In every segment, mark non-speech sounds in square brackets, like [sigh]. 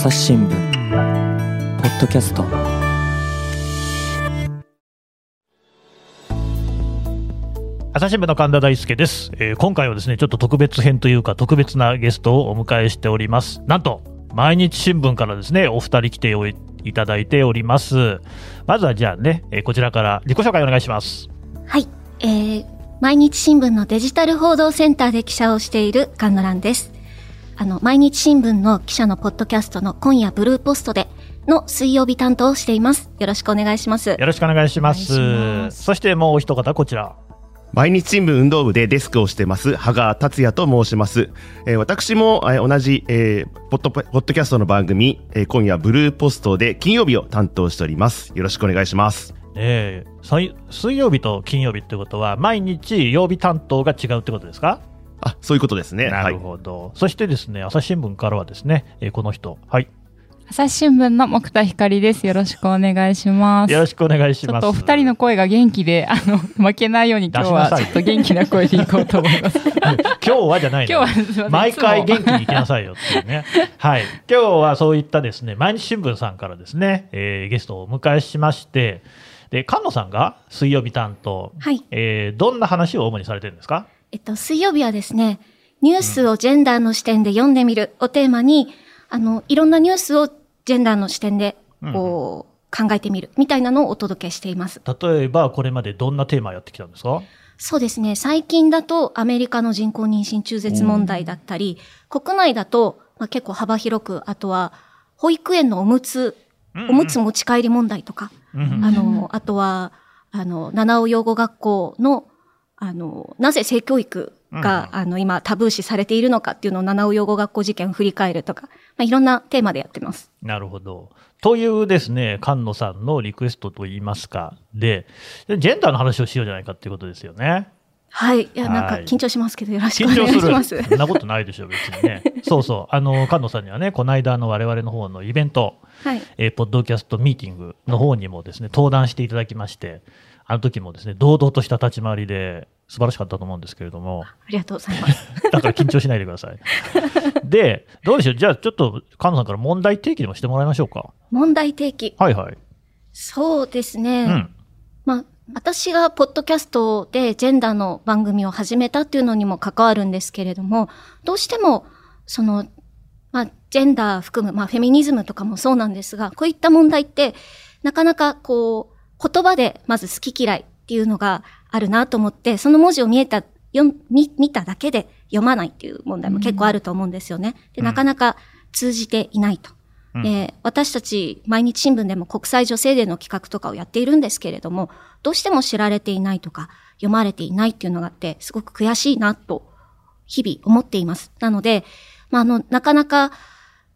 朝日新聞。ポッドキャスト。朝日新聞の神田大輔です、えー今回はですねちょっと特別編というか特別なゲストをお迎えしております。なんと毎日新聞からですねお二人来ておいいただいております。まずはじゃあね、えーこちらから自己紹介お願いします。はい、えー、毎日新聞のデジタル報道センターで記者をしている菅野蘭です。あの、毎日新聞の記者のポッドキャストの今夜ブルーポストでの水曜日担当をしています。よろしくお願いします。よろしくお願いします。ます。そしてもうお一方こちら。毎日新聞運動部でデスクをしてます羽賀達也と申します、えー私も、えー同じ、えーポッドポッドキャストの番組、えー今夜ブルーポストで金曜日を担当しております。よろしくお願いします。えー水水曜日と金曜日ってことは毎日曜日担当が違うってことですか？あそういうことですねなるほど、そしてですね朝日新聞からはですね、えーこの人はい朝日新聞の木田光です。よろしくお願いします。よろしくお願いしますちょっとお二人の声が元気で、あの、負けないように今日はちょっと元気な声でいこうと思います。[laughs] 今日はじゃないの今日は毎回元気に行きなさいよっていうね。[laughs] はい。今日はそういったですね、毎日新聞さんからですね、えーゲストをお迎えしまして、で、菅野さんが水曜日担当、はい。えーどんな話を主にされてるんですか？えっと、水曜日はですね、ニュースをジェンダーの視点で読んでみるをテーマに、あの、いろんなニュースをジェンダーの視点で、こう、考えてみるみたいなのをお届けしています。例えば、これまでどんなテーマやってきたんですか？そうですね。最近だとアメリカの人工妊娠中絶問題だったり、国内だと、まあ、結構幅広く、あとは保育園のおむつ、おむつ持ち帰り問題とか、うんあの、あとは、あの、七尾養護学校の、あの、なぜ性教育が、あの、今タブー視されているのかっていうのを七尾養護学校事件を振り返るとか、まあ、いろんなテーマでやってます。なるほど。というですね、菅野さんのリクエストといいますか、で、ジェンダーの話をしようじゃないかっていうことですよね。はい。いや、なんかはい緊張しますけど、よろしくお願いしますする。。そんなことないでしょ、別にね。[laughs] そうそう。あの、菅野さんにはね、この間の我々の方のイベント、はい。えーポッドキャストミーティングの方にもですね、登壇していただきまして、あの時もですね、堂々とした立ち回りで素晴らしかったと思うんですけれども、ありがとうございます。[laughs] だから緊張しないでください。で、どうでしょう？じゃあちょっと、菅野さんから問題提起でもしてもらいましょうか。問題提起。はいはい。そうですね。うん。まあ、私がポッドキャストでジェンダーの番組を始めたっていうのにも関わるんですけれども、どうしても、その、まあ、ジェンダー含む、まあ、フェミニズムとかもそうなんですが、こういった問題って、なかなかこう、言葉でまず好き嫌いっていうのがあるなと思って、その文字を見えた、読ん見、見ただけで読まないっていう問題も結構あると思うんですよね。で、うんなかなか通じていないと。うんで私たち毎日新聞でも国際女性デーの企画とかをやっているんですけれども、どうしても知られていないとか、読まれていないっていうのがあって、すごく悔しいなと、日々思っています。なので、まあ、あの、なかなか、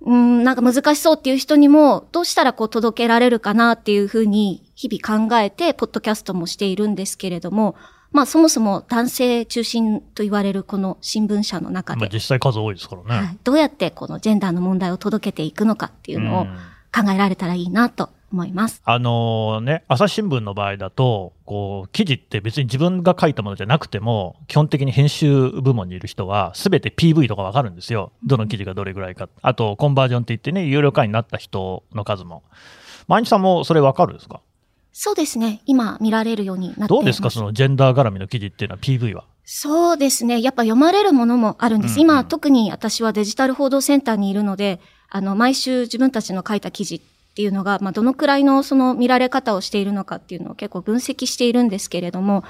うん、なんか難しそうっていう人にも、どうしたらこう届けられるかなっていうふうに、日々考えて、ポッドキャストもしているんですけれども、まあ、そもそも男性中心と言われるこの新聞社の中で、まあ実際数多いですからね。はい、どうやってこのジェンダーの問題を届けていくのかっていうのをうん考えられたらいいなと思います。あのね、朝日新聞の場合だと、こう、記事って別に自分が書いたものじゃなくても、基本的に編集部門にいる人は、すべて PV とかわかるんですよ。どの記事がどれぐらいか。あと、コンバージョンって言ってね、有料会員になった人の数も。毎日さんもそれわかるんですか？そうですね。今見られるようになっています。どうですか？そのジェンダー絡みの記事っていうのは PV は。そうですね。やっぱ読まれるものもあるんです。うんうん今、特に私はデジタル報道センターにいるので、あの、毎週自分たちの書いた記事っていうのが、まあ、どのくらいのその見られ方をしているのかっていうのを結構分析しているんですけれども、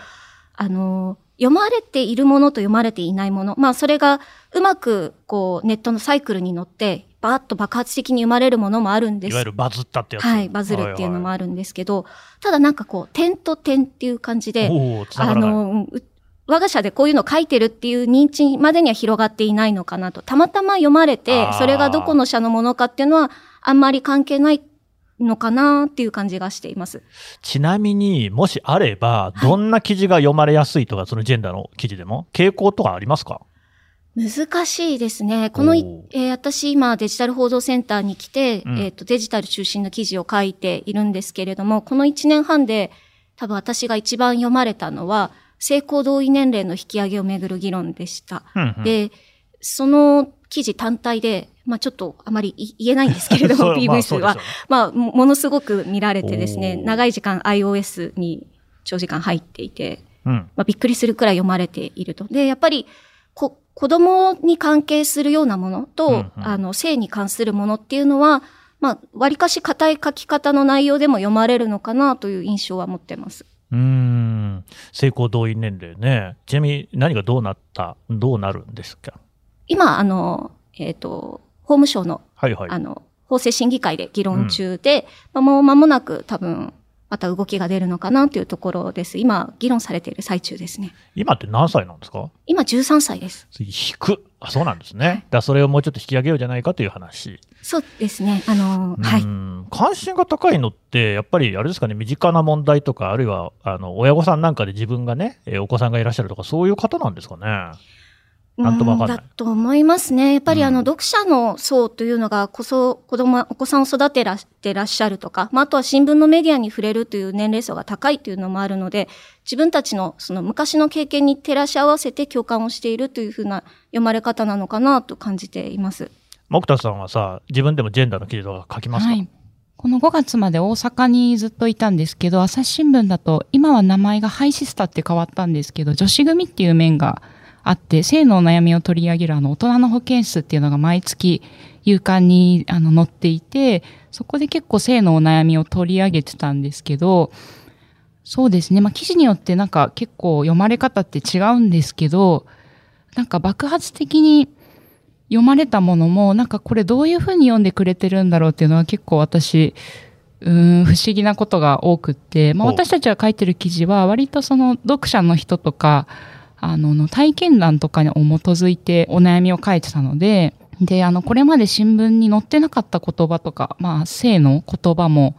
あの、読まれているものと読まれていないもの。まあ、それがうまく、こう、ネットのサイクルに乗って、バーッと爆発的に生まれるものもあるんですいわゆるバズったってやつ。はい、バズるっていうのもああるんですけど、ただなんかこう、点と点っていう感じで、あ。の、う我が社でこういうの書いてるっていう認知までには広がっていないのかなと。たまたま読まれあてー、それがどこの社のものかっていうのは、あんまり関係ないのかなっていう感じがしています。ちなみに、もしあれば、どんな記事が読まれやすいとか、そのジェンダーの記事でも、傾向とかありますか？難しいですね。このえー私今デジタル報道センターに来て、うんえっ、と、デジタル中心の記事を書いているんですけれども、この1年半で多分私が一番読まれたのは、性行同意年齢の引き上げをめぐる議論でした。うんうんで、その記事単体で、まあちょっとあまりい言えないんですけれども、PV 数は。まあもものすごく見られてですね、長い時間 iOS に長時間入っていて、うん。まあ、びっくりするくらい読まれていると。で、やっぱり、こ、子供に関係するようなものと、うんうんあの、性に関するものっていうのは、まあ、割かし硬い書き方の内容でも読まれるのかなという印象は持ってます。うーん。性交同意年齢ね。ちなみに何がどうなった、どうなるんですか？今、あの、えっ、と、法務省の、はいはい。あの、法制審議会で議論中で、まあ、もう間もなく多分、また動きが出るのかなというところです。今、議論されている最中ですね。今って何歳なんですか？今13歳です。引く。あ、そうなんですね。だからそれをもうちょっと引き上げようじゃないかという話。そうですね。あの、はい。うん関心が高いのって、やっぱりあれですかね、身近な問題とか、あるいはあの親御さんなんかで自分がね、えーお子さんがいらっしゃるとか、そういう方なんですかね？なんともわかんないうんだと思いますね。やっぱりあの、うん読者の層というのが、こそ、子供、お子さんを育てらしてらっしゃるとか、まあ、あとは新聞のメディアに触れるという年齢層が高いというのもあるので、自分たちのその昔の経験に照らし合わせて共感をしているというふうな読まれ方なのかなと感じています。木田さんはさ、自分でもジェンダーの記事とか書きますか、はい。この5月まで大阪にずっといたんですけど、朝日新聞だと、今は名前がハイシスタって変わったんですけど、女子組っていう面があって、性のお悩みを取り上げるあの大人の保健室っていうのが毎月夕刊にあの載っていて、そこで結構性のお悩みを取り上げてたんですけど、そうですね。まあ記事によってなんか結構読まれ方って違うんですけど、なんか爆発的に読まれたものも、なんかこれどういうふうに読んでくれてるんだろうっていうのは結構私、うーん、不思議なことが多くって、まあ私たちが書いてる記事は割とその読者の人とか、あの、の体験談とかに基づいてお悩みを書いてたので、で、あの、これまで新聞に載ってなかった言葉とか、まあ、性の言葉も、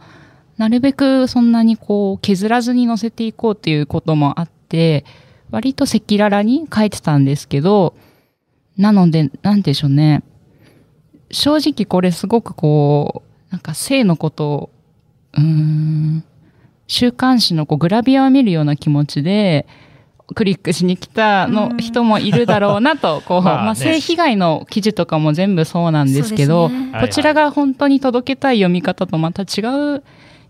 なるべくそんなにこう、削らずに載せていこうっていうこともあって、割と赤裸々に書いてたんですけど、なので、なんでしょうね。正直これすごくこう、なんか性のことを、うーん、週刊誌のこうグラビアを見るような気持ちで、クリックしに来たの人もいるだろうなと、[laughs] こう、まあね。まあ性被害の記事とかも全部そうなんですけど、ね。こちらが本当に届けたい読み方とまた違う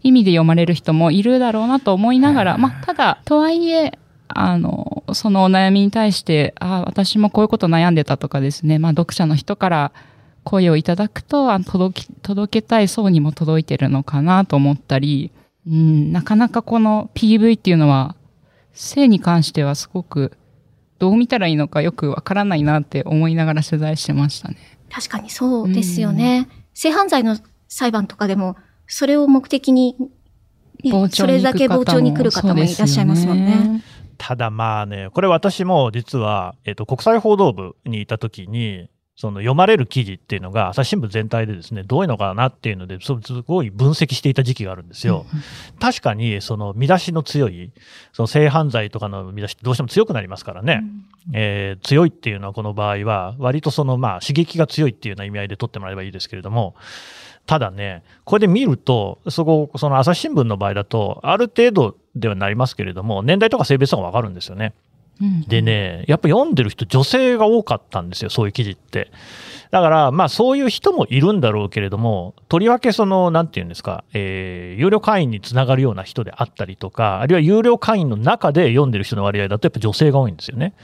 意味で読まれる人もいるだろうなと思いながら、まあ、ただ、とはいえ、あの、そのお悩みに対して、あ私もこういうこと悩んでたとかですね、まあ、読者の人から声をいただくと、あ届き、届けたい層にも届いてるのかなと思ったり、うん、なかなかこの PV っていうのは、性に関してはすごく、どう見たらいいのかよくわからないなって思いながら取材してましたね。確かにそうですよね。性犯罪の裁判とかでも、それを目的に、ねそれだけ傍聴に来る方もいらっしゃいますもんね。ただまあね、これ私も実は、えっ、と、国際報道部にいたときに、その読まれる記事っていうのが、朝日新聞全体でですね、どういうのかなっていうので、すごい分析していた時期があるんですよ。確かに、その見出しの強い、その性犯罪とかの見出しってどうしても強くなりますからね。えー強いっていうのはこの場合は、割とそのまあ刺激が強いっていうような意味合いで取ってもらえばいいですけれども、ただね、これで見ると、そこ、その朝日新聞の場合だと、ある程度ではなりますけれども、年代とか性別とかわかるんですよね。でね、やっぱ読んでる人、女性が多かったんですよ、そういう記事って。だから、まあそういう人もいるんだろうけれども、とりわけその、なんていうんですか、えー有料会員につながるような人であったりとか、あるいは有料会員の中で読んでる人の割合だとやっぱ女性が多いんですよね。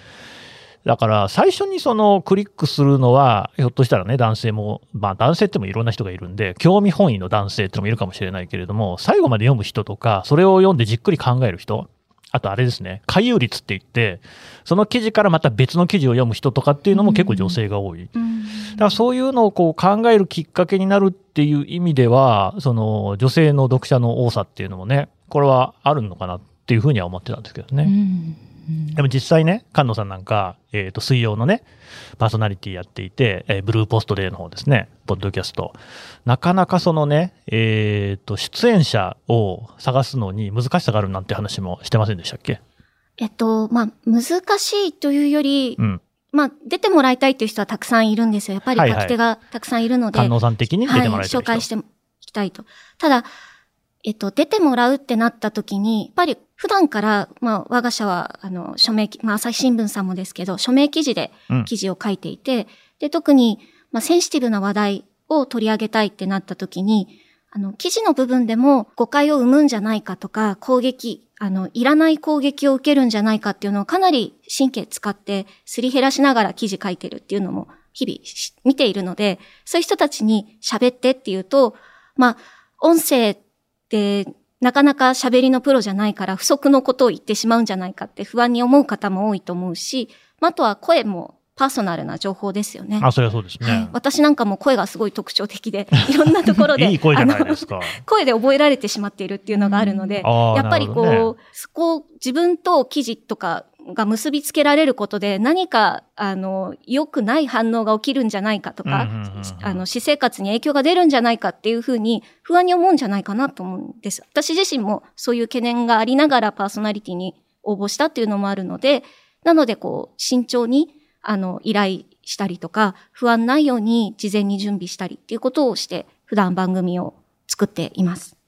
だから最初にそのクリックするのは、ひょっとしたらね、男性も、まあ男性ってもいろんな人がいるんで、興味本位の男性ってのもいるかもしれないけれども、最後まで読む人とか、それを読んでじっくり考える人、あとあれですね、回遊率って言って、その記事からまた別の記事を読む人とかっていうのも結構女性が多い。うんだからそういうのをこう考えるきっかけになるっていう意味では、その女性の読者の多さっていうのもね、これはあるのかなっていうふうには思ってたんですけどね。うんでも実際ね、菅野さんなんか、えっ、と、水曜のね、パーソナリティやっていて、えーブルーポストデーの方ですね、ポッドキャスト。なかなかそのね、えっ、と、出演者を探すのに難しさがあるなんて話もしてませんでしたっけ？えっと、まあ、難しいというより、うん。まあ、出てもらいたいという人はたくさんいるんですよ。やっぱりはいはい書き手がたくさんいるので。菅野さん的に出てもらいたいはい、人、紹介していきたいと。ただ、えっと、出てもらうってなった時に、やっぱり普段から、まあ、我が社は、あの、署名き、まあ、朝日新聞さんもですけど、署名記事でうん。記事を書いていて、で、特に、まあ、センシティブな話題を取り上げたいってなった時に、あの、記事の部分でも誤解を生むんじゃないかとか、攻撃、あの、いらない攻撃を受けるんじゃないかっていうのをかなり神経使ってすり減らしながら記事書いてるっていうのも日々見ているので、そういう人たちに喋ってっていうと、まあ、音声ってなかなか喋りのプロじゃないから不足のことを言ってしまうんじゃないかって不安に思う方も多いと思うし、あとは声もパーソナルな情報ですよね。あ、それはそうですね。はい、私なんかも声がすごい特徴的で、いろんなところで。[laughs] いい声じゃないですか。[laughs] 声で覚えられてしまっているっていうのがあるので、やっぱりこう、ね、そこ自分と記事とかが結びつけられることで何か、あの、良くない反応が起きるんじゃないかとか、あの、私生活に影響が出るんじゃないかっていうふうに不安に思うんじゃないかなと思うんです。私自身もそういう懸念がありながらパーソナリティに応募したっていうのもあるので、なのでこう、慎重に、あの、依頼したりとか、不安ないように事前に準備したりっていうことをして、普段番組を作っています。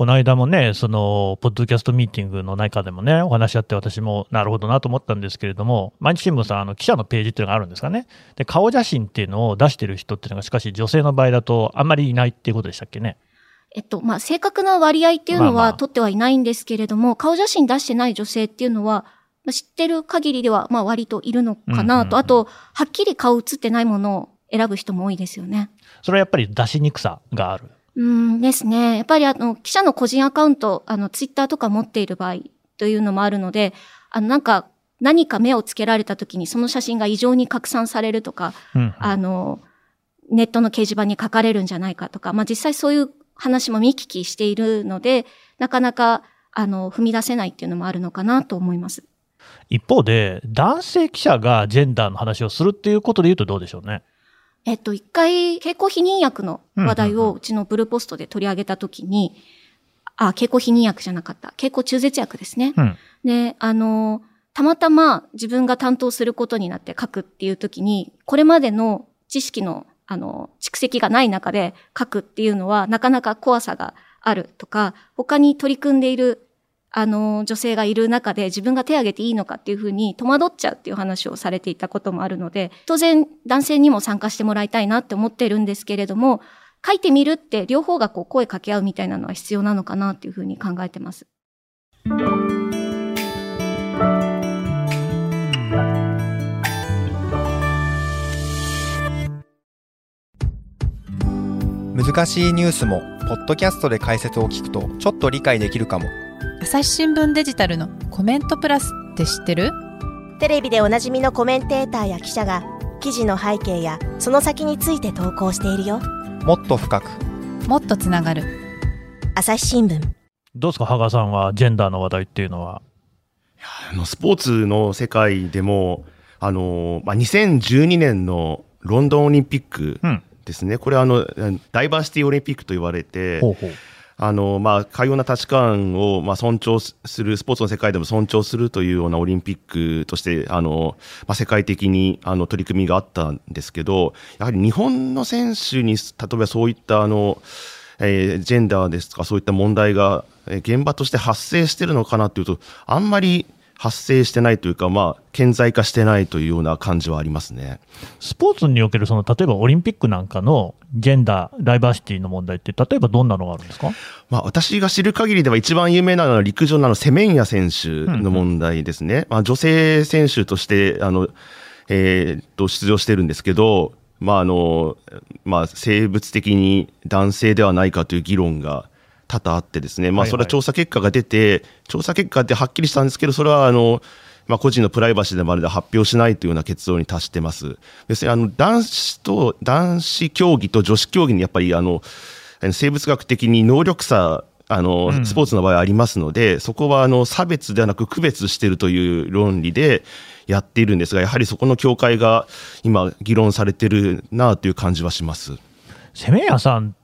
この間もね、その、ポッドキャストミーティングの中でもね、お話し合って私もなるほどなと思ったんですけれども、毎日新聞さん、あの、記者のページっていうのがあるんですかね。で、顔写真っていうのを出してる人っていうのが、しかし女性の場合だとあんまりいないっていうことでしたっけね。えっと、まあ、正確な割合っていうのは取ってはいないんですけれども、まあまあ、顔写真出してない女性っていうのは、知ってる限りでは、まあ割といるのかなと、あと、はっきり顔写ってないものを選ぶ人も多いですよね。それはやっぱり出しにくさがある。うんですね。やっぱりあの、記者の個人アカウント、あの、ツイッターとか持っている場合というのもあるので、あの、なんか、何か目をつけられた時にその写真が異常に拡散されるとか、うん、あの、ネットの掲示板に書かれるんじゃないかとか、まあ実際そういう話も見聞きしているので、なかなか、あの、踏み出せないっていうのもあるのかなと思います。一方で、男性記者がジェンダーの話をするっていうことで言うとどうでしょうね？えっと、一回、経口避妊薬の話題をうちのブルーポストで取り上げたときに、あ、経口避妊薬じゃなかった。経口中絶薬ですね。うん、で、あの、たまたま自分が担当することになって書くっていうときに、これまでの知識の、あの、蓄積がない中で書くっていうのは、なかなか怖さがあるとか、他に取り組んでいるあの、女性がいる中で自分が手を挙げていいのかっていうふうに戸惑っちゃうっていう話をされていたこともあるので、当然男性にも参加してもらいたいなって思ってるんですけれども、書いてみるって両方がこう声掛け合うみたいなのは必要なのかなっていうふうに考えてます。難しいニュースもポッドキャストで解説を聞くとちょっと理解できるかも。朝日新聞デジタルのコメントプラスって知ってる？テレビでおなじみのコメンテーターや記者が記事の背景やその先について投稿しているよ。もっと深く。もっとつながる。朝日新聞。どうですか羽賀さんはジェンダーの話題っていうのは？あのスポーツの世界でもあの、まあ、2012年のロンドンオリンピックですね、うん、これあのダイバーシティオリンピックと言われてほうほうあの、まあ、かような価値観を、まあ、尊重する、スポーツの世界でも尊重するというようなオリンピックとして、あの、まあ、世界的に、あの、取り組みがあったんですけど、やはり日本の選手に、例えばそういった、あの、えー、ジェンダーですとかそういった問題が、現場として発生してるのかなっていうと、あんまり発生してないというか、まあ、顕在化してないというような感じはありますね。スポーツにおける、その、例えばオリンピックなんかのジェンダー、ダイバーシティの問題って、例えばどんなのがあるんですか？まあ、私が知る限りでは一番有名なのは陸上のセメンヤ選手の問題ですね。うんうん、まあ、女性選手として、あの、えー、と、出場してるんですけど、まあ、あの、まあ、生物的に男性ではないかという議論が多々あってですね、まあ、それは調査結果が出て、調査結果ってはっきりしたんですけど、それはあの、まあ、個人のプライバシーでもあるで発表しないというような結論に達してます。別にあの男子と男子競技と女子競技にやっぱりあの生物学的に能力差あの、スポーツの場合ありますので、そこはあの差別ではなく区別しているという論理でやっているんですが、やはりそこの境界が今議論されてるなという感じはします。セメヤさん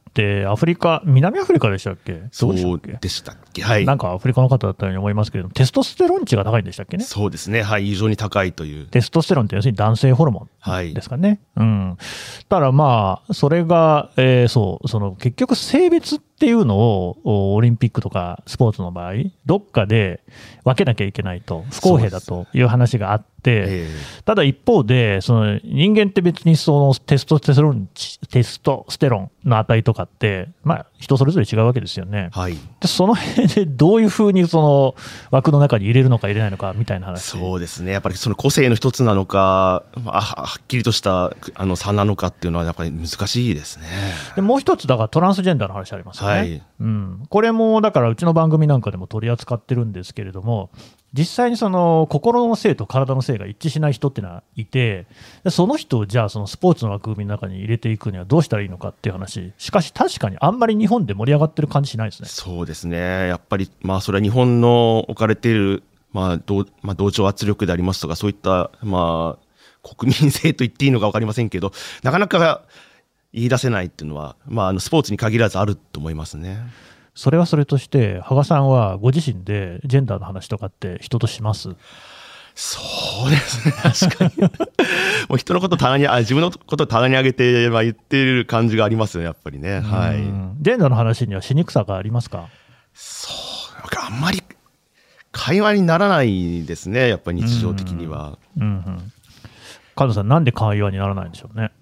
アフリカ、南アフリカでしたっけ？そうでしたっけ？はい。なんかアフリカの方だったように思いますけれども、テストステロン値が高いんでしたっけね？そうですね。はい。異常に高いという。テストステロンって要するに男性ホルモンですかね？はい、うん。だからまあ、それが、えー、そう、その結局性別っっていうのをおオリンピックとかスポーツの場合、どっかで分けなきゃいけないと、不公平だという話があって、えただ一方で、その人間って別にそのテストステロンテストステロンの値とかって、まあ、人それぞれ違うわけですよね。えはい。でその辺でどういうふうにその枠の中に入れるのか入れないのかみたいな話。そうですね。やっぱりその個性の一つなのか、まあ、ははっきりとしたあの差なのかっていうのはやっぱり難しいですね。でもう一つ、だからトランスジェンダーの話ありますよね。はい。うん、これもだからうちの番組なんかでも取り扱ってるんですけれども、実際にその心の性と体の性が一致しない人っていうのはいて、でその人をじゃあ、そのスポーツの枠組みの中に入れていくにはどうしたらいいのかっていう話、しかし確かにあんまり日本で盛り上がってる感じしないですね。そうですね。やっぱり、まあ、それは日本の置かれている、まあ、同まあ、同調圧力でありますとか、そういった、まあ、国民性と言っていいのか分かりませんけど、なかなか言い出せないっていうのは、まあ、あのスポーツに限らずあると思いますね。それはそれとして、羽賀さんはご自身でジェンダーの話とかって人とします？そうですね、[laughs] 確かに。もう人のこと棚に、あ自分のこと棚に上げて、まあ、言ってる感じがありますよね、やっぱりね。はい。うんジェンダーの話にはしにくさがありますか？そう、あんまり会話にならないですね、やっぱり日常的には。うんうん。菅野さん、なんで会話にならないんでしょうね？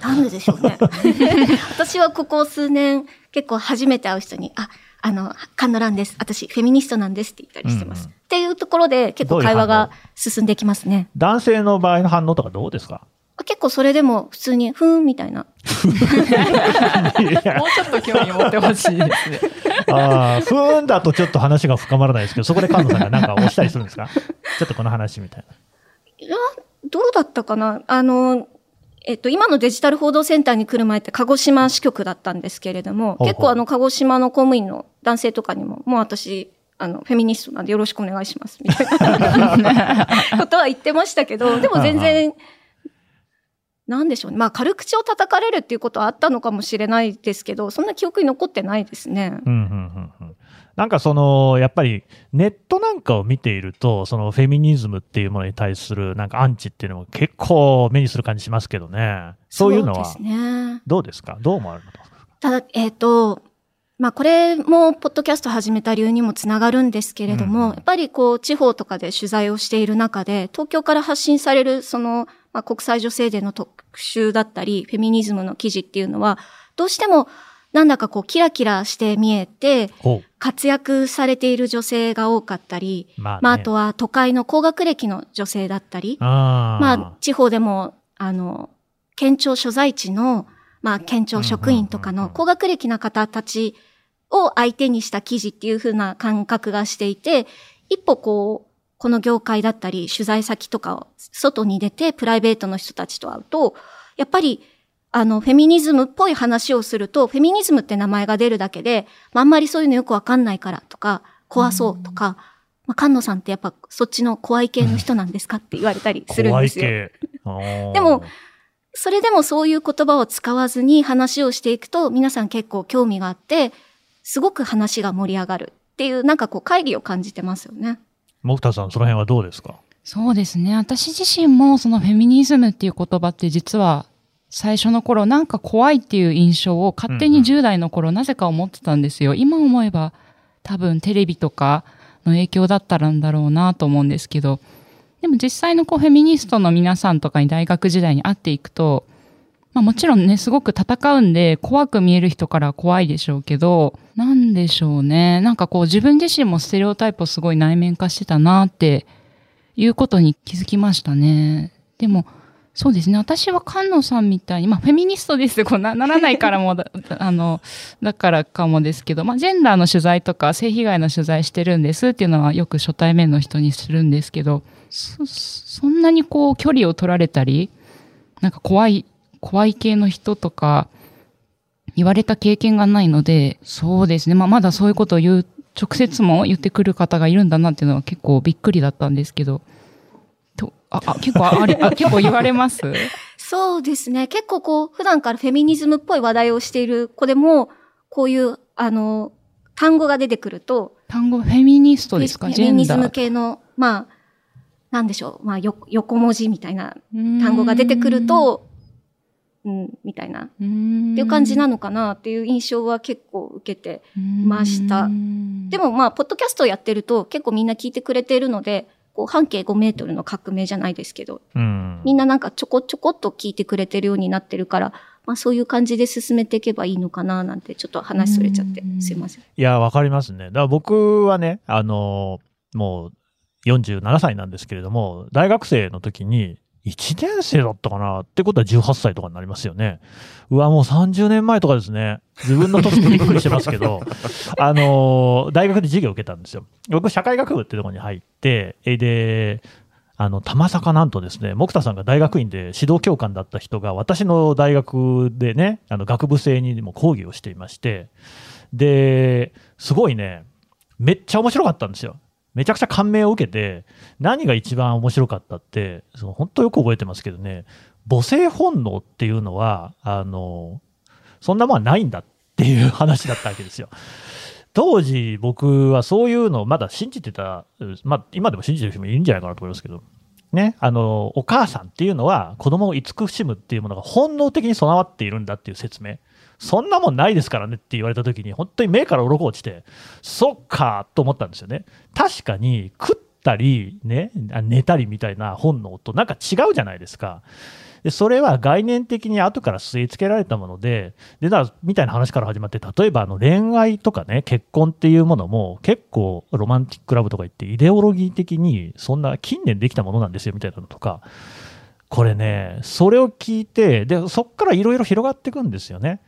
なんででしょうね。[laughs] 私はここ数年、結構初めて会う人に、あ、あの、カンノランです。私、フェミニストなんですって言ったりしてます。うんうんっていうところで、結構会話が進んできますね。男性の場合の反応とかどうですか？結構それでも普通に、ふーんみたいな。もうちょっと興味持ってほしいですね。[laughs] ああ、ふーんだとちょっと話が深まらないですけど、そこで菅野さんがなんか押したりするんですか？ちょっとこの話みたいな。いや、どうだったかな？あの、えっと、今のデジタル報道センターに来る前って鹿児島支局だったんですけれども、結構あの、鹿児島の公務員の男性とかにも、もう私、あの、フェミニストなんでよろしくお願いします、みたいな [laughs] ことは言ってましたけど、でも全然、なんでしょうね。まあ、軽口を叩かれるっていうことはあったのかもしれないですけど、そんな記憶に残ってないですね。うんうんうんうんなんかその、やっぱりネットなんかを見ていると、そのフェミニズムっていうものに対するなんかアンチっていうのも結構目にする感じしますけどね。そういうのは。どうですか？どう思われます？かただ、えっ、と、まあこれもポッドキャスト始めた理由にもつながるんですけれども、うんうんやっぱりこう地方とかで取材をしている中で、東京から発信されるその、まあ、国際女性デーの特集だったり、フェミニズムの記事っていうのは、どうしてもなんだかこうキラキラして見えて、ほ活躍されている女性が多かったり、う。まあ、ね、まああとは都会の高学歴の女性だったり、あーまあ、地方でも、あの、県庁所在地の、まあ、県庁職員とかの高学歴な方たちを相手にした記事っていう風な感覚がしていて、一歩こう、この業界だったり、取材先とかを外に出て、プライベートの人たちと会うと、やっぱり、あの、フェミニズムっぽい話をすると、フェミニズムって名前が出るだけで、まあ、あんまりそういうのよくわかんないからとか、怖そうとか、まあ、菅野さんってやっぱそっちの怖い系の人なんですかって言われたりするんですよ。怖い系。あーでも、それでもそういう言葉を使わずに話をしていくと、皆さん結構興味があって、すごく話が盛り上がるっていう、なんかこう、会議を感じてますよね。木田さん、その辺はどうですか？そうですね。私自身もそのフェミニズムっていう言葉って実は最初の頃なんか怖いっていう印象を勝手にうんうん10代の頃なぜか思ってたんですよ。今思えば多分テレビとかの影響だったらんだろうなと思うんですけど、でも実際のこうフェミニストの皆さんとかに大学時代に会っていくと、まあもちろんね、すごく戦うんで怖く見える人からは怖いでしょうけど、なんでしょうね。なんかこう自分自身もステレオタイプをすごい内面化してたなっていうことに気づきましたね。でも、そうですね。私は菅野さんみたいに、まあ、フェミニストですこうなならないからも [laughs] だ、あの、だからかもですけど、まあ、ジェンダーの取材とか性被害の取材してるんですっていうのはよく初対面の人にするんですけど、そ、そんなにこう、距離を取られたり、なんか怖い、怖い系の人とか、言われた経験がないので、そうですね。まあ、まだそういうことを言う、直接も言ってくる方がいるんだなっていうのは結構びっくりだったんですけど、とあ、あ、結構あり、あ、結構言われます？[laughs] そうですね。結構こう、普段からフェミニズムっぽい話題をしている子でも、こういう、あの、単語が出てくると、単語、フェミニストですか？フェミニズム。系の、まあ、なんでしょう、まあ、よ横文字みたいな単語が出てくると、うん、みたいな、っっていていう感じなのかなっていう印象は結構受けてました。でもまあ、ポッドキャストをやってると結構みんな聞いてくれているので、こう半径5メートルの革命じゃないですけど、うん。みんななんかちょこちょこっと聞いてくれてるようになってるから、まあそういう感じで進めていけばいいのかななんてちょっと話それちゃってうんすいません。いや、わかりますね。だから僕はね、あの、もう47歳なんですけれども、大学生の時に、1年生だったかな？ってことは18歳とかになりますよね。うわ、もう30年前とかですね。自分の年でびっくりしてますけど、[laughs] あの、大学で授業受けたんですよ。僕、社会学部ってとこに入って、えで、あの、たまさかなんとですね、木田さんが大学院で指導教官だった人が、私の大学でね、あの、学部生にも講義をしていまして、で、すごいね、めっちゃ面白かったんですよ。めちゃくちゃ感銘を受けて、何が一番面白かったって、その本当よく覚えてますけどね、母性本能っていうのは、あの、そんなもんはないんだっていう話だったわけですよ。当時僕はそういうのをまだ信じてた、まあ今でも信じてる人もいるんじゃないかなと思いますけど、ね、あの、お母さんっていうのは子供を慈しむっていうものが本能的に備わっているんだっていう説明。そんなもんないですからねって言われた時に本当に目から鱗落ちて、そっかと思ったんですよね。確かに食ったり、ね、寝たりみたいな本能となんか違うじゃないですか。でそれは概念的に後から据え付けられたもので、でだみたいな話から始まって、例えばあの恋愛とかね、結婚っていうものも結構ロマンティックラブとか言って、イデオロギー的にそんな近年できたものなんですよみたいなのとか、これね、それを聞いて、でそこからいろいろ広がっていくんですよね。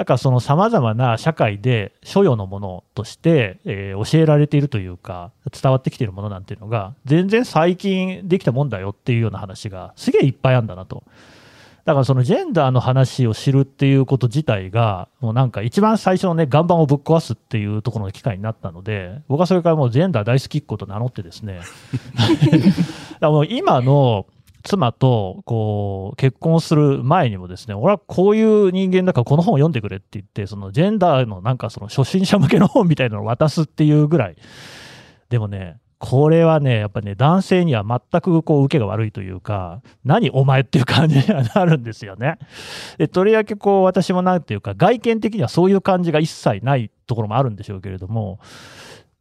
だからそのさまざまな社会で所与のものとして、えー教えられているというか伝わってきているものなんていうのが全然最近できたもんだよっていうような話がすげえいっぱいあるんだなと。だからそのジェンダーの話を知るっていうこと自体がもうなんか一番最初のね岩盤をぶっ壊すっていうところの機会になったので僕はそれからもうジェンダー大好きっ子と名乗ってですね [laughs] だからもう今の妻とこう結婚する前にもですね、俺はこういう人間だからこの本を読んでくれって言って、そのジェンダーのなんかその初心者向けの本みたいなのを渡すっていうぐらい。でもね、これはね、やっぱね、男性には全くこう受けが悪いというか、何お前っていう感じにはなるんですよね。で、とりわけこう私もなんていうか、外見的にはそういう感じが一切ないところもあるんでしょうけれども、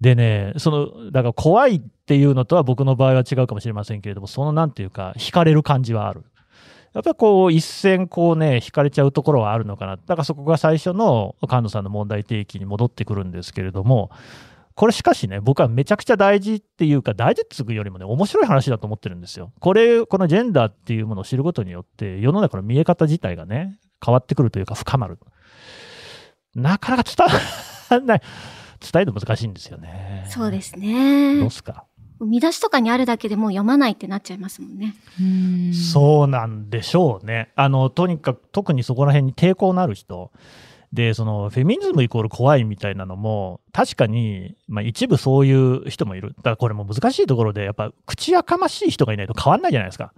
でね、その、だから怖いっていうのとは僕の場合は違うかもしれませんけれども、そのなんていうか、惹かれる感じはある。やっぱりこう、一線こうね、惹かれちゃうところはあるのかな。だからそこが最初の菅野さんの問題提起に戻ってくるんですけれども、これしかしね、僕はめちゃくちゃ大事っていうか、大事っていうよりもね、面白い話だと思ってるんですよ。これ、このジェンダーっていうものを知ることによって、世の中の見え方自体がね、変わってくるというか、深まる。なかなか伝わらない。伝えるの難しいんですよね。そうですどうね。すか？見出しとかにあるだけでもう読まないってなっちゃいますもんね。うんそうなんでしょうね。あの、とにかく、特にそこら辺に抵抗のある人。で、その、フェミニズムイコール怖いみたいなのも、確かに、まあ一部そういう人もいる。だからこれも難しいところで、やっぱ、口やかましい人がいないと変わんないじゃないですか。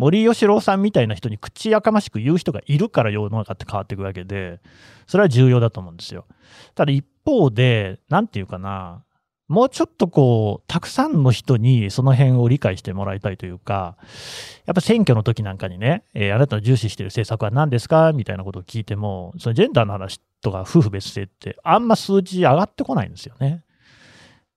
森喜朗さんみたいな人に口やかましく言う人がいるから世の中って変わっていくわけで、それは重要だと思うんですよ。ただ一方で、なんていうかな、もうちょっとこう、たくさんの人にその辺を理解してもらいたいというか、やっぱ選挙の時なんかにね、えーあなたの重視している政策は何ですか？みたいなことを聞いても、そのジェンダーの話とか夫婦別姓ってあんま数字上がってこないんですよね。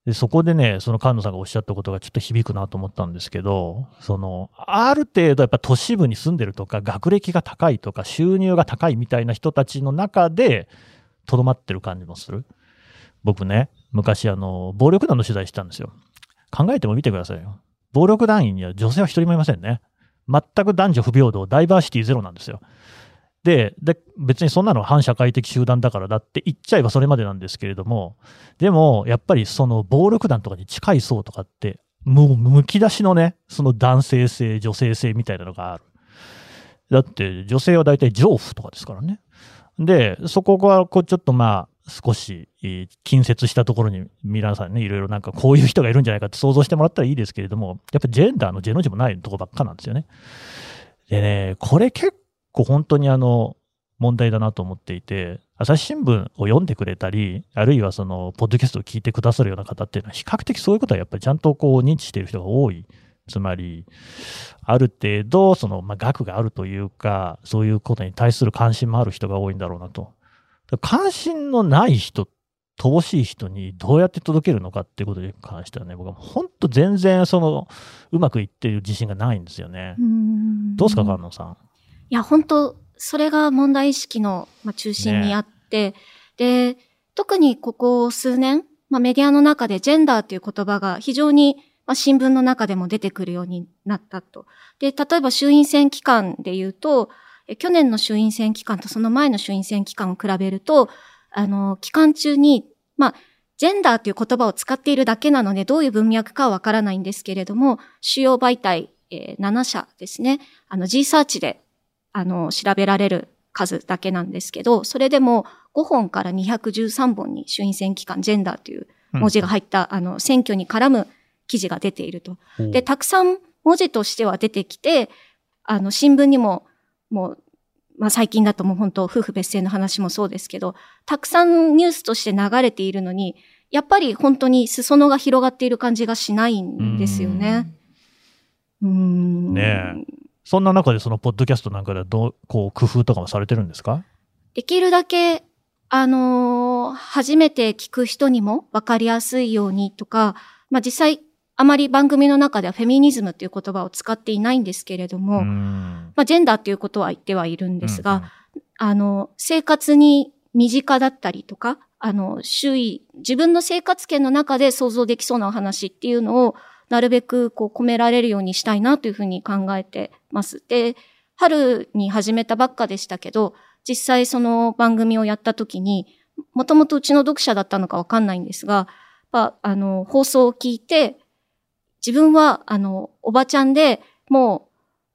でそこでね、その菅野さんがおっしゃったことがちょっと響くなと思ったんですけど、その、ある程度やっぱ都市部に住んでるとか、学歴が高いとか、収入が高いみたいな人たちの中で、とどまってる感じもする。僕ね、昔あの、暴力団の取材したんですよ。考えてもみてくださいよ。暴力団員には女性は一人もいませんね。全く男女不平等、ダイバーシティゼロなんですよ。で、で別にそんなの反社会的集団だからだって言っちゃえばそれまでなんですけれども、でもやっぱりその暴力団とかに近い層とかって、もうむき出しのね、その男性性、女性性みたいなのがある。だって女性は大体丈夫とかですからね。で、そこがこうちょっとまあ、少し近接したところに皆さんね、いろいろなんかこういう人がいるんじゃないかって想像してもらったらいいですけれども、やっぱジェンダーのジェの字もないとこばっかなんですよね。でね、これ結構構本当にあの、問題だなと思っていて、朝日新聞を読んでくれたり、あるいはその、ポッドキャストを聞いてくださるような方っていうのは、比較的そういうことはやっぱりちゃんとこう認知している人が多いつまり、ある程度、その、まあ、額があるというか、そういうことに対する関心もある人が多いんだろうなと。関心のない人、乏しい人にどうやって届けるのかっていうことに関してはね、僕は本当全然、その、うまくいってる自信がないんですよね。どうですか、菅野さん？いや、本当それが問題意識の、まあ、中心にあって、ね、で、特にここ数年、まあ、メディアの中でジェンダーという言葉が非常に、まあ、新聞の中でも出てくるようになったと。で、例えば衆院選期間で言うと、去年の衆院選期間とその前の衆院選期間を比べると、あの、期間中に、まあ、ジェンダーという言葉を使っているだけなので、どういう文脈かはわからないんですけれども、主要媒体、えー、7社ですね。あの、G サーチで、あの、調べられる数だけなんですけど、それでも5本から213本に衆院選期間、ジェンダーという文字が入った、うん、あの、選挙に絡む記事が出ていると。で、たくさん文字としては出てきて、あの、新聞にも、もう、まあ最近だともう本当、夫婦別姓の話もそうですけど、たくさんニュースとして流れているのに、やっぱり本当に裾野が広がっている感じがしないんですよね。うん。ねえ。そんな中でそのポッドキャストなんかではどう、こう、工夫とかもされてるんですか？できるだけ、あのー、初めて聞く人にもわかりやすいようにとか、まあ実際、あまり番組の中ではフェミニズムっていう言葉を使っていないんですけれども、まあジェンダーっていうことは言ってはいるんですが、うんうん、あの、生活に身近だったりとか、あの、周囲、自分の生活圏の中で想像できそうなお話っていうのを、なるべくこう込められるようにしたいなというふうに考えてます。で、春に始めたばっかでしたけど、実際その番組をやった時に、もともとうちの読者だったのかわかんないんですが、あの、放送を聞いて、自分は、あの、おばちゃんで、もう、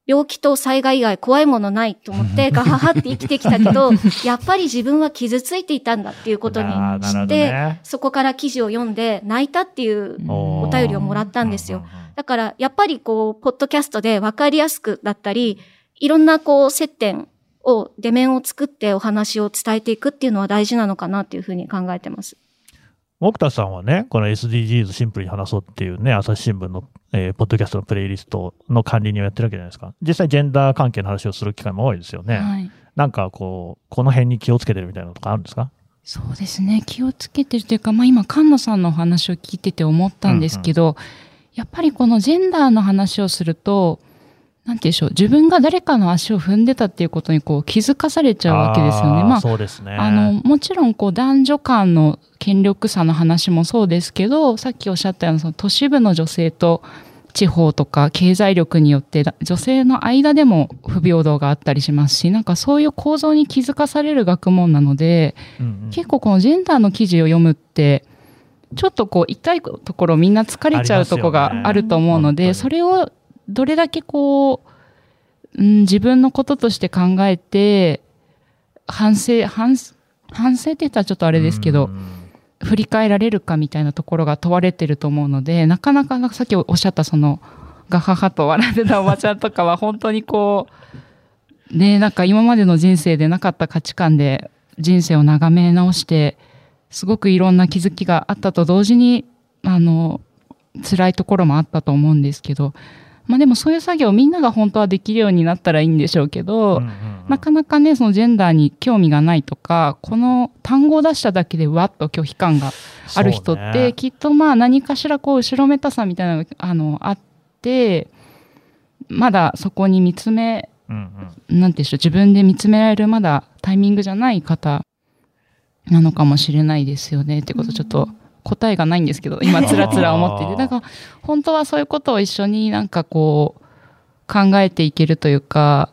病気と災害以外怖いものないと思って、ガハハって生きてきたけど、やっぱり自分は傷ついていたんだっていうことにして、ね、そこから記事を読んで泣いたっていうお便りをもらったんですよ。だから、やっぱりこう、ポッドキャストで分かりやすくだったり、いろんなこう、接点を、出面を作ってお話を伝えていくっていうのは大事なのかなっていうふうに考えてます。木田さんはね、この SDGs シンプルに話そうっていうね、朝日新聞の、えー、ポッドキャストのプレイリストの管理人をやってるわけじゃないですか。実際ジェンダー関係の話をする機会も多いですよね。はい、なんかこう、この辺に気をつけてるみたいなのとかあるんですか？そうですね。気をつけてるというか、まあ今、菅野さんのお話を聞いてて思ったんですけど、うんうん、やっぱりこのジェンダーの話をすると、なんてでしょう、自分が誰かの足を踏んでたっていうことにこう気づかされちゃうわけですよね。まあ、そうですね。あの、もちろんこう男女間の権力差の話もそうですけど、さっきおっしゃったようなその都市部の女性と地方とか経済力によって女性の間でも不平等があったりしますし、なんかそういう構造に気づかされる学問なので、うんうん、結構このジェンダーの記事を読むって、ちょっとこう痛いところみんな疲れちゃうとこがあると思うので、ね、それをどれだけこう、うん、自分のこととして考えて、反省、反、反省って言ったらちょっとあれですけど、振り返られるかみたいなところが問われてると思うので、なかなかさっきおっしゃったその、ガハハと笑ってたおばちゃんとかは本当にこう、ねなんか今までの人生でなかった価値観で人生を眺め直して、すごくいろんな気づきがあったと同時に、あの、辛いところもあったと思うんですけど、まあでもそういう作業をみんなが本当はできるようになったらいいんでしょうけど、うんうんうん、なかなかね、そのジェンダーに興味がないとか、この単語を出しただけでわっと拒否感がある人って、ね、きっとまあ何かしらこう後ろめたさみたいなのがあのあって、まだそこに見つめ、うんうん、なんていうんでしょう、自分で見つめられるまだタイミングじゃない方なのかもしれないですよねってことちょっと答えがないんですけど、今つらつら思っていて。だから、本当はそういうことを一緒になんかこう、考えていけるというか、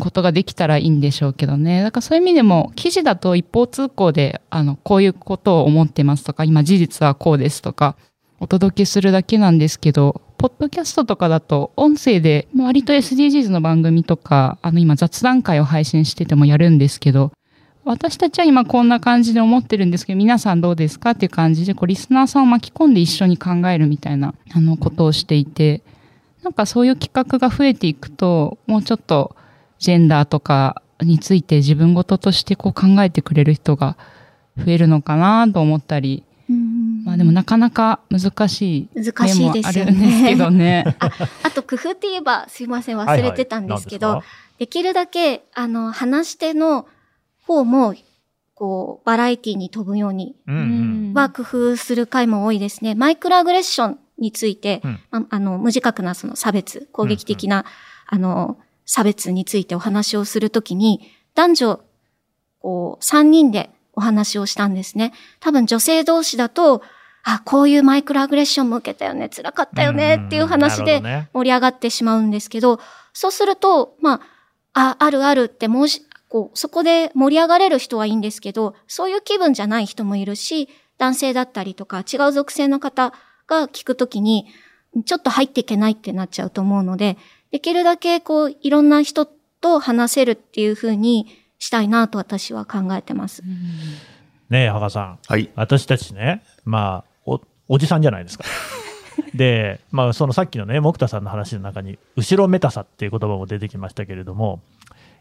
ことができたらいいんでしょうけどね。だからそういう意味でも、記事だと一方通行で、あの、こういうことを思ってますとか、今事実はこうですとか、お届けするだけなんですけど、ポッドキャストとかだと、音声で、割と SDGs の番組とか、あの今雑談会を配信しててもやるんですけど、私たちは今こんな感じで思ってるんですけど、皆さんどうですか？っていう感じで、こう、リスナーさんを巻き込んで一緒に考えるみたいな、あの、ことをしていて、なんかそういう企画が増えていくと、もうちょっと、ジェンダーとかについて自分事としてこう考えてくれる人が増えるのかなと思ったり、まあでもなかなか難しい難しいですよ面もあるんですけね。どね。あ [laughs] [laughs] あと工夫って言えばすいません忘れてたんですけど、はいはいできるだけあの話し手の方もこうバラエティに飛ぶようには工夫する回も多いですね。マイクロアグレッションについて、うん。まあの、無自覚なその差別、攻撃的な、あの、差別についてお話をするときに、男女、こう、三人でお話をしたんですね。多分女性同士だと、あ、こういうマイクロアグレッションも受けたよね、辛かったよね、っていう話で盛り上がってしまうんですけど、そうすると、まあ、あ、あるあるって申し、こう、そこで盛り上がれる人はいいんですけど、そういう気分じゃない人もいるし、男性だったりとか違う属性の方が聞くときに、ちょっと入っていけないってなっちゃうと思うので、できるだけこう、いろんな人と話せるっていう風にしたいなと私は考えてます。ねえ、羽賀さん。はい。私たちね、まあ、お、おじさんじゃないですか。[laughs] で、まあ、そのさっきのね、木田さんの話の中に、後ろめたさっていう言葉も出てきましたけれども、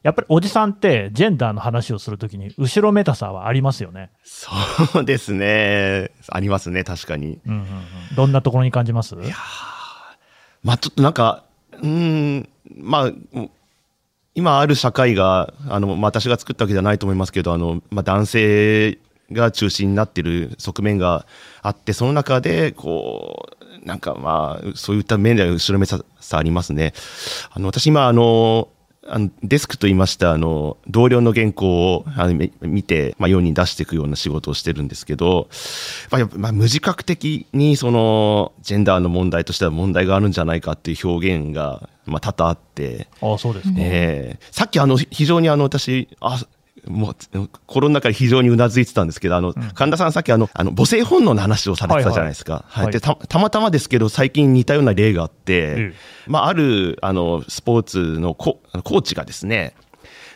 やっぱりおじさんって、ジェンダーの話をするときに、後ろめたさはありますよね。そうですね。ありますね、確かに。うんうんうん、どんなところに感じます？まあちょっとなんか、うーん、まあ、今ある社会が、あの、まあ私が作ったわけじゃないと思いますけど、あの、まあ男性が中心になってる側面があって、その中で、こう、なんかまあ、そういった面では後ろめたさありますね。あの、私今、あの、あのデスクと言いましたあの同僚の原稿をあのみ見て、まあ、世に出していくような仕事をしてるんですけど、まあ、まあ無自覚的にそのジェンダーの問題としては問題があるんじゃないかっていう表現が、まあ、多々あって、ああ、そうですか。えーさっきあの非常にあの私あもう心の中で非常にうなずいてたんですけどあの、神田さんさっきあのあの母性本能の話をされてたじゃないですか。はいはいでたたまたまですけど最近似たような例があって、えまあ、あるあのスポーツのココーチがですね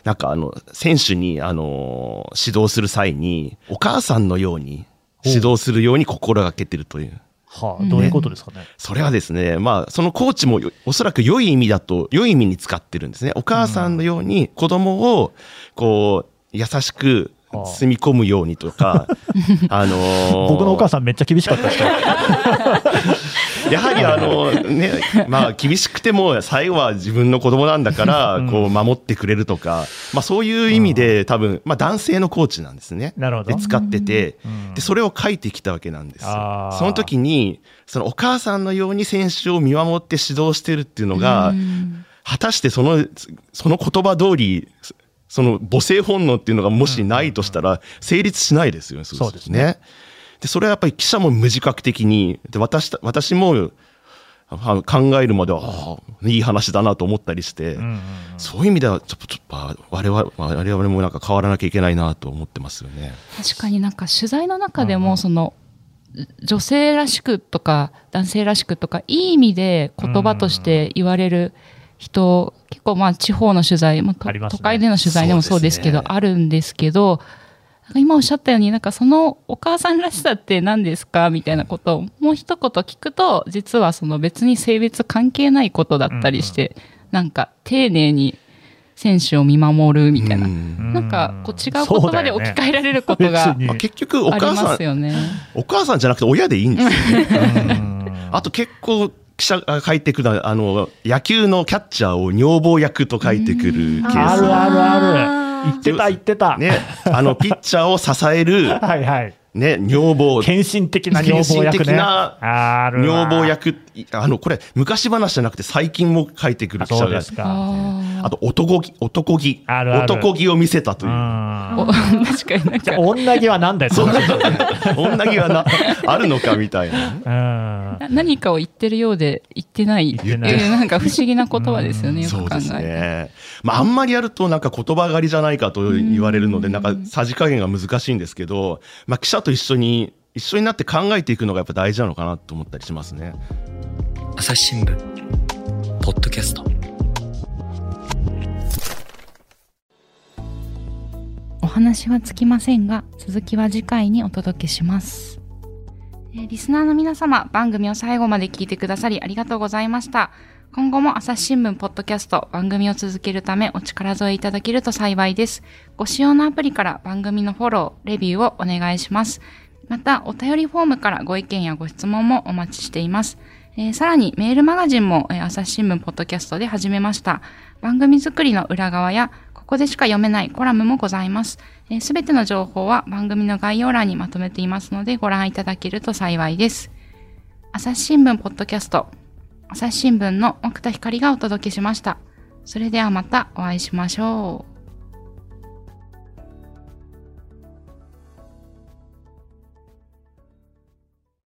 なんかあの選手にあの指導する際にお母さんのように指導するように心がけてるという。はあ、どういうことですかね。それはですね、まあ、そのコーチもよおそらく良い意味だと、良い意味に使ってるんですね。お母さんのように子供を、こう、優しくはあ。包み込むようにとか、[laughs] あのー僕のお母さんめっちゃ厳しかったですよ。[laughs] やはりあのね、まあ厳しくても最後は自分の子供なんだからうん、こう守ってくれるとか、まあそういう意味で多分、まあ男性のコーチなんですね。なるほど。で、使っててうん、で、それを書いてきたわけなんです。よその時に、そのお母さんのように選手を見守って指導してるっていうのが、果たしてその、その言葉通り、その母性本能っていうのがもしないとしたら、成立しないですよね。そうですね。で、それはやっぱり記者も無自覚的に、で、私た、私も、あ考えるまでは、ああいい話だなと思ったりして、うんうんうんそういう意味では、ちょっと、ちょっと、あ我々、我々もなんか変わらなきゃいけないなと思ってますよね。確かになんか取材の中でうんうんもその女性らしくとか男性らしくとかいい意味で言葉として言われる人、結構まあ地方の取材ますね。都会での取材でもそうですけどね。あるんですけど今おっしゃったようになんかそのお母さんらしさって何ですかみたいなことをもう一言聞くと実はその別に性別関係ないことだったりして、なんか丁寧に選手を見守るみたいな、うん。なんかこう違う言葉で置き換えられることがね。まあ、結局、おあり母さん、ますよね。お母さんじゃなくて親でいいんですよね。うん。[laughs] あと結構、記者が書いてくるあの、野球のキャッチャーを女房役と書いてくるケース。あるあるある。言ってた言ってた。ね、あの、ピッチャーを支える、[laughs] はいはい。ね、女房、献身的な女房役ね。献身的な女房。役、あの、これ、昔話じゃなくて最近も書いてくるあ記者が。そうですか。ああと、男気、男気。あるある。男気を見せたという。確かになんか。女気はなんだよ、そうそ [laughs] 女気がな、あるのかみたいな。何かを言ってるようで言ってない。って言ってない。いうなんか不思議な言葉ですよね、よく考そうです。ね。まあ、あんまりやるとなんか言葉狩りじゃないかと言われるので、なんかさじ加減が難しいんですけど、まあ、記者と一緒に、一緒になって考えていくのがやっぱ大事なのかなと思ったりしますね。朝日新聞ポッドキャストお話はつきませんが、続きは次回にお届けします。えーリスナーの皆様、番組を最後まで聞いてくださりありがとうございました。今後も朝日新聞ポッドキャスト番組を続けるためお力添えいただけると幸いです。ご使用のアプリから番組のフォロー、レビューをお願いします。また、お便りフォームからご意見やご質問もお待ちしています。えーさらにメールマガジンも、えー朝日新聞ポッドキャストで始めました。番組作りの裏側や、ここでしか読めないコラムもございます。すべての情報は番組の概要欄にまとめていますのでご覧いただけると幸いです。朝日新聞ポッドキャスト、朝日新聞の奥田光がお届けしました。それではまたお会いしましょう。